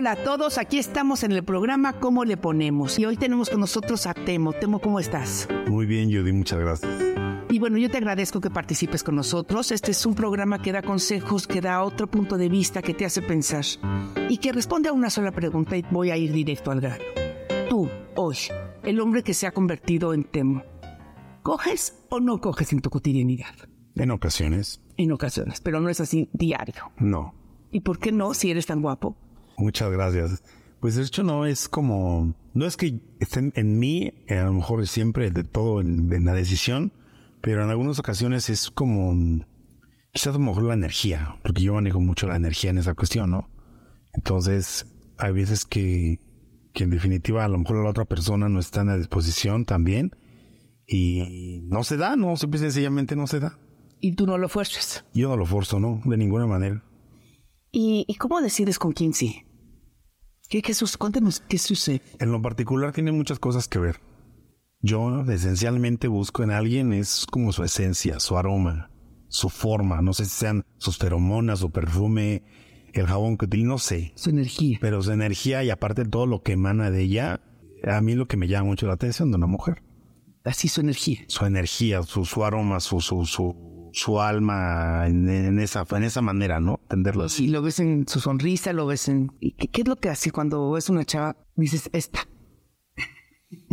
Hola a todos, aquí estamos en el programa ¿Cómo le ponemos? Y hoy tenemos con nosotros a Temo. Temo, ¿cómo estás? Muy bien, Judy, muchas gracias. Y bueno, yo te agradezco que participes con nosotros. Este es un programa que da consejos, que da otro punto de vista, que te hace pensar y que responde a una sola pregunta y voy a ir directo al grano. Tú, hoy, el hombre que se ha convertido en Temo, ¿coges o no coges en tu cotidianidad? En ocasiones, En ocasiones, pero no es así diario. no. ¿Y por qué no si eres tan guapo? Muchas gracias. Pues de hecho no es como, no es que estén en mí, eh, a lo mejor es siempre de todo en, en la decisión, pero en algunas ocasiones es como, quizás a lo mejor la energía, porque yo manejo mucho la energía en esa cuestión, ¿no? Entonces, hay veces que, que en definitiva a lo mejor la otra persona no está en la disposición también y no se da, no, simple y sencillamente no se da. Y tú no lo fuerzas. Yo no lo forzo, ¿no? De ninguna manera. ¿Y, y cómo decides con quién sí? ¿Qué, qué sus- cuéntanos qué sucede. En lo particular tiene muchas cosas que ver. Yo esencialmente busco en alguien es como su esencia, su aroma, su forma. No sé si sean sus feromonas, su perfume, el jabón que utiliza, no sé. Su energía. Pero su energía y aparte todo lo que emana de ella, a mí lo que me llama mucho la atención de una mujer. Así su energía. Su energía, su, su aroma, su, su, su, su alma en, en esa, en esa manera, ¿no? Entenderlo así. Y lo ves en su sonrisa, lo ves en... ¿y ¿Qué, qué es lo que hace cuando ves una chava? Dices, esta.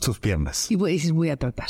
Sus piernas. Y voy, dices, voy a tratar.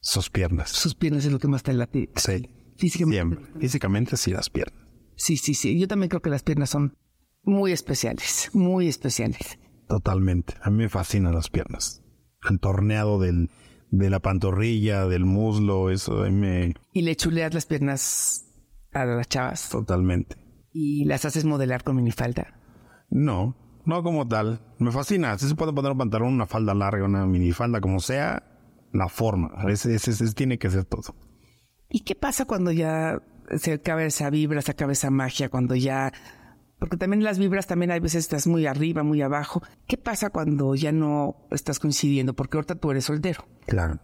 Sus piernas. Sus piernas es lo que más te late. Sí. Físicamente. Siempre. Físicamente sí las piernas. Sí, sí, sí. Yo también creo que las piernas son muy especiales. Muy especiales. Totalmente. A mí me fascinan las piernas. El torneado del, de la pantorrilla, del muslo, eso me... Y le chuleas las piernas a las chavas. Totalmente. Y las haces modelar con minifalda. No, no como tal. Me fascina. Si se puede poner un pantalón, una falda larga, una minifalda, como sea, la forma. Ese, ese, ese tiene que ser todo. ¿Y qué pasa cuando ya se acaba esa vibra, se acaba esa magia, cuando ya... Porque también las vibras también hay veces estás muy arriba, muy abajo. ¿Qué pasa cuando ya no estás coincidiendo? Porque ahorita tú eres soltero. Claro.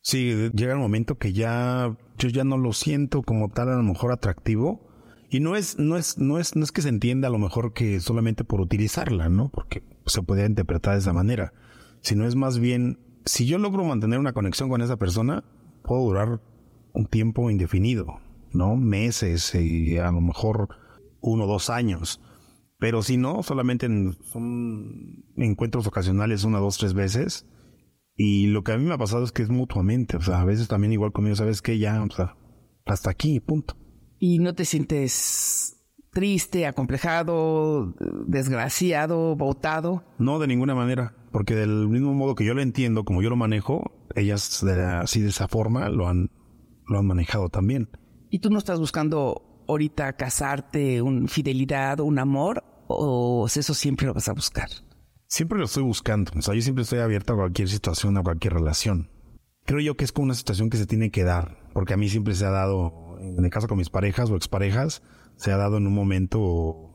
Sí, llega el momento que ya yo ya no lo siento como tal a lo mejor atractivo y no es no es no es no es que se entienda a lo mejor que solamente por utilizarla, ¿no? Porque se podría interpretar de esa manera, sino es más bien si yo logro mantener una conexión con esa persona, puedo durar un tiempo indefinido, ¿no? Meses y a lo mejor uno o dos años. Pero si no, solamente en, son encuentros ocasionales, una, dos, tres veces. Y lo que a mí me ha pasado es que es mutuamente. O sea, a veces también igual conmigo, ¿sabes qué? Ya, o sea, hasta aquí, punto. Y no te sientes triste, acomplejado, desgraciado, botado. No, de ninguna manera. Porque del mismo modo que yo lo entiendo, como yo lo manejo, ellas de- así de esa forma lo han, lo han manejado también. ¿Y tú no estás buscando ahorita casarte, un fidelidad, un amor? ¿O eso siempre lo vas a buscar? Siempre lo estoy buscando. O sea, yo siempre estoy abierto a cualquier situación, a cualquier relación. Creo yo que es como una situación que se tiene que dar. Porque a mí siempre se ha dado, en el caso con mis parejas o exparejas, se ha dado en un momento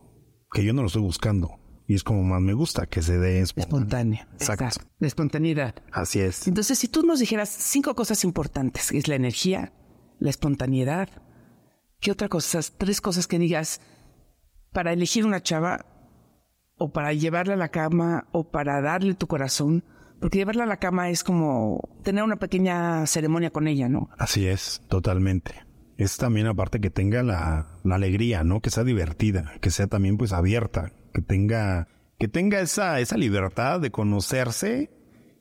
que yo no lo estoy buscando. Y es como más me gusta que se dé espontáneo. Espontánea. Exacto. La espontaneidad. Así es. Entonces, si tú nos dijeras cinco cosas importantes, que es la energía, la espontaneidad, ¿Qué otra cosa? Tres cosas que digas para elegir una chava o para llevarla a la cama o para darle tu corazón. Porque llevarla a la cama es como tener una pequeña ceremonia con ella, ¿no? Así es, totalmente. Es también aparte que tenga la, alegría, ¿no? Que sea divertida, que sea también pues abierta, que tenga, que tenga esa, esa libertad de conocerse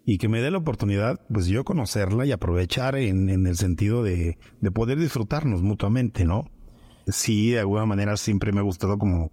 y que me dé la oportunidad, pues yo conocerla y aprovechar en, en el sentido de, de poder disfrutarnos mutuamente, ¿no? Sí, de alguna manera siempre me ha gustado como,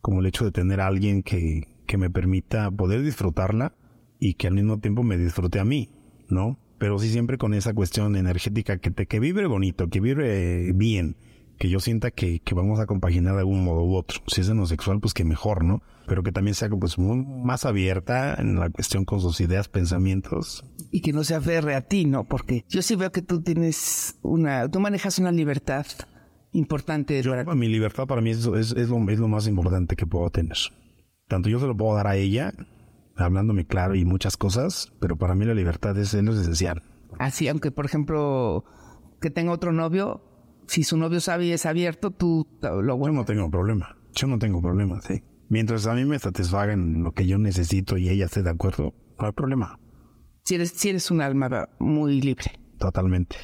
como el hecho de tener a alguien que, que me permita poder disfrutarla y que al mismo tiempo me disfrute a mí, ¿no? Pero sí siempre con esa cuestión energética que te, que vibre bonito, que vibre bien, que yo sienta que, que vamos a compaginar de algún modo u otro. Si es en lo sexual, pues que mejor, ¿no? Pero que también sea pues más abierta en la cuestión con sus ideas, pensamientos. Y que no se aferre a ti, ¿no? Porque yo sí veo que tú tienes una, tú manejas una libertad importante. Yo, mi libertad para mí es, es, es, lo, es lo más importante que puedo tener. Tanto yo se lo puedo dar a ella, hablándome claro y muchas cosas, pero para mí la libertad es, es lo esencial. Así, aunque por ejemplo que tenga otro novio, si su novio sabe y es abierto, tú lo bueno. Yo no tengo problema. Yo no tengo problema, sí. Mientras a mí me satisfagan lo que yo necesito y ella esté de acuerdo, no hay problema. Si eres, si eres un alma muy libre. Totalmente.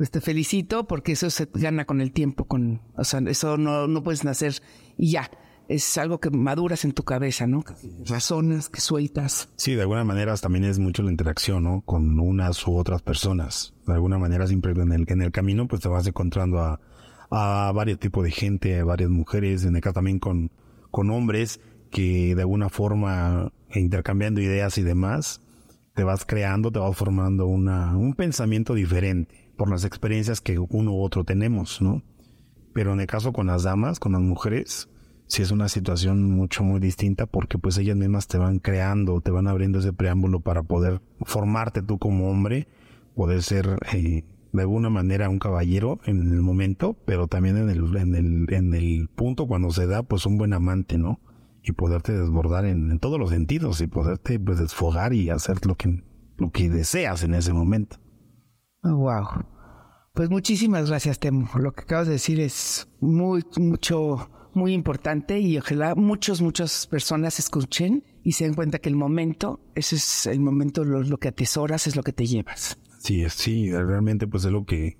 Pues te felicito porque eso se gana con el tiempo, con, o sea, eso no, no puedes nacer y ya. Es algo que maduras en tu cabeza, ¿no? Razonas, que sueltas. Sí, de alguna manera también es mucho la interacción, ¿no? Con unas u otras personas. De alguna manera siempre en el, en el camino pues te vas encontrando a, a varios tipos de gente, a varias mujeres, en caso también con, con hombres que de alguna forma intercambiando ideas y demás, te vas creando, te vas formando una, un pensamiento diferente por las experiencias que uno u otro tenemos, ¿no? Pero en el caso con las damas, con las mujeres, sí es una situación mucho, muy distinta porque pues ellas mismas te van creando, te van abriendo ese preámbulo para poder formarte tú como hombre, poder ser eh, de alguna manera un caballero en el momento, pero también en el, en el, en el punto cuando se da pues un buen amante, ¿no? Y poderte desbordar en, todos los sentidos y poderte pues desfogar y hacer lo que, lo que deseas en ese momento. Wow. Pues muchísimas gracias, Temo. Lo que acabas de decir es muy, mucho, muy importante y ojalá muchas, muchas personas escuchen y se den cuenta que el momento, ese es el momento, lo, que atesoras es lo que te llevas. Sí, sí, realmente pues es lo que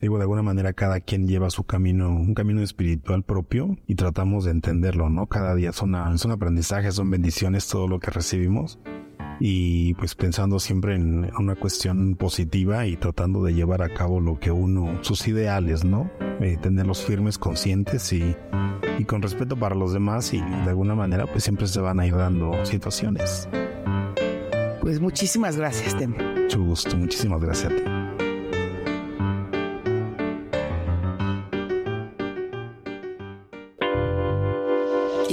digo, de alguna manera cada quien lleva su camino, un camino espiritual propio y tratamos de entenderlo, ¿no? Cada día son, son aprendizajes, son bendiciones todo lo que recibimos y pues pensando siempre en una cuestión positiva y tratando de llevar a cabo lo que uno, sus ideales, ¿no? Eh, tenerlos firmes, conscientes y, y con respeto para los demás y de alguna manera pues siempre se van a ir dando situaciones. Pues muchísimas gracias, Tem. Mucho gusto, muchísimas gracias a ti.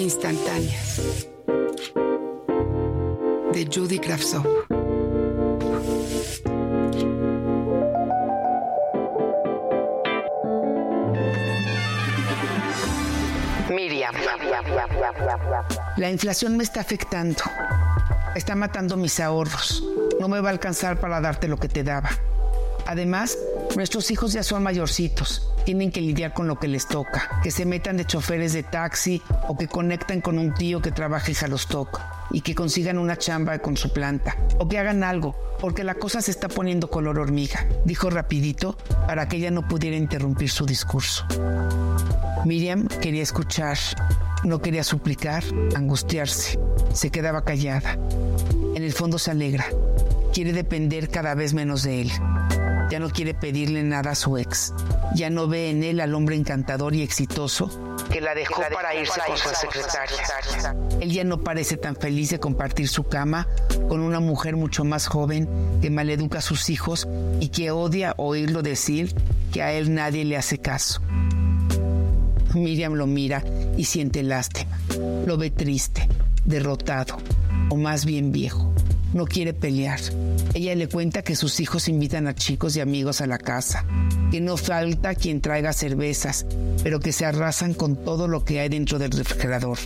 Instantáneas de Judy Kravtsov. Miriam. La inflación me está afectando. Está matando mis ahorros. No me va a alcanzar para darte lo que te daba. Además, nuestros hijos ya son mayorcitos. Tienen que lidiar con lo que les toca. Que se metan de choferes de taxi o que conecten con un tío que trabaja en Jalostoc y que consigan una chamba con su planta o que hagan algo, porque la cosa se está poniendo color hormiga, dijo rapidito para que ella no pudiera interrumpir su discurso. Miriam quería escuchar, no quería suplicar, angustiarse, se quedaba callada. En el fondo se alegra, quiere depender cada vez menos de él. Ya no quiere pedirle nada a su ex. Ya no ve en él al hombre encantador y exitoso que la dejó, para irse con su secretaria. Él ya no parece tan feliz de compartir su cama con una mujer mucho más joven que maleduca a sus hijos y que odia oírlo decir que a él nadie le hace caso. Miriam lo mira y siente lástima. Lo ve triste, derrotado, o más bien viejo no quiere pelear. Ella le cuenta que sus hijos invitan a chicos y amigos a la casa, que no falta quien traiga cervezas, pero que se arrasan con todo lo que hay dentro del refrigerador.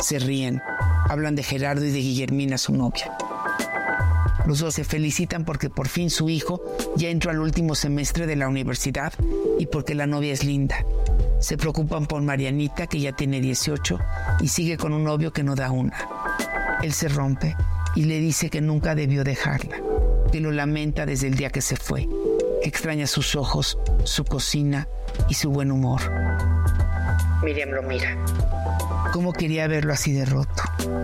Se ríen, hablan de Gerardo y de Guillermina, su novia. Los dos se felicitan porque por fin su hijo ya entró al último semestre de la universidad y porque la novia es linda. Se preocupan por Marianita, que ya tiene 18 y sigue con un novio que no da una. Él se rompe y le dice que nunca debió dejarla, que lo lamenta desde el día que se fue, extraña sus ojos, su cocina y su buen humor. Miriam lo mira. ¿Cómo quería verlo así de roto?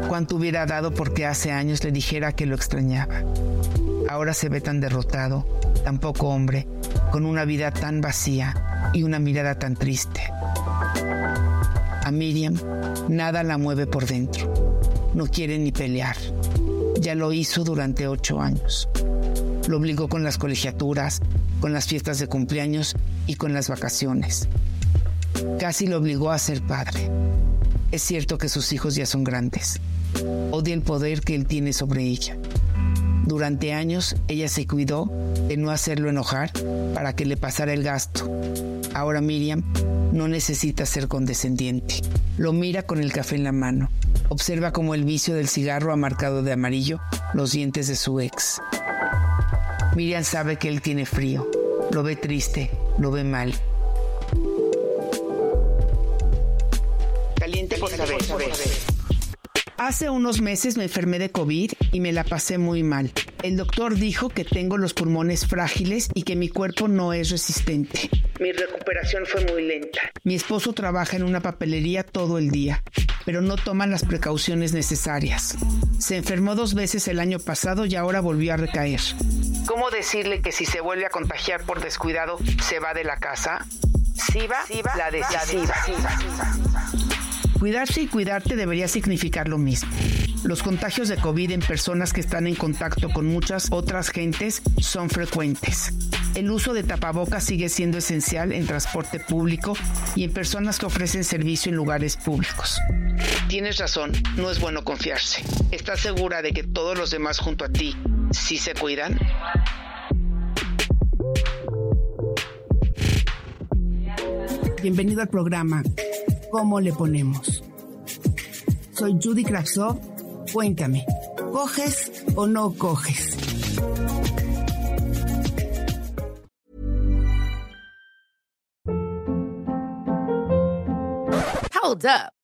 ¿Cuánto hubiera dado porque hace años le dijera que lo extrañaba? Ahora se ve tan derrotado, tan poco hombre, con una vida tan vacía y una mirada tan triste. A Miriam nada la mueve por dentro. No quiere ni pelear. Ya lo hizo durante ocho años. Lo obligó con las colegiaturas, con las fiestas de cumpleaños y con las vacaciones. Casi lo obligó a ser padre. Es cierto que sus hijos ya son grandes. Odia el poder que él tiene sobre ella. Durante años ella se cuidó de no hacerlo enojar para que le pasara el gasto. Ahora Miriam no necesita ser condescendiente. Lo mira con el café en la mano. Observa cómo el vicio del cigarro ha marcado de amarillo los dientes de su ex. Miriam sabe que él tiene frío. Lo ve triste, lo ve mal. Caliente por saber. Hace unos meses me enfermé de COVID y me la pasé muy mal. El doctor dijo que tengo los pulmones frágiles y que mi cuerpo no es resistente. Mi recuperación fue muy lenta. Mi esposo trabaja en una papelería todo el día, pero no toma las precauciones necesarias. Se enfermó dos veces el año pasado y ahora volvió a recaer. ¿Cómo decirle que si se vuelve a contagiar por descuidado, se va de la casa? Siva, la decisiva. Cuidarse y cuidarte debería significar lo mismo. Los contagios de COVID en personas que están en contacto con muchas otras gentes son frecuentes. El uso de tapabocas sigue siendo esencial en transporte público y en personas que ofrecen servicio en lugares públicos. Tienes razón, no es bueno confiarse. ¿Estás segura de que todos los demás junto a ti sí se cuidan? Bienvenido al programa ¿Cómo le ponemos? Soy Judy Kravsov. Cuéntame, ¿coges o no coges? Hold up.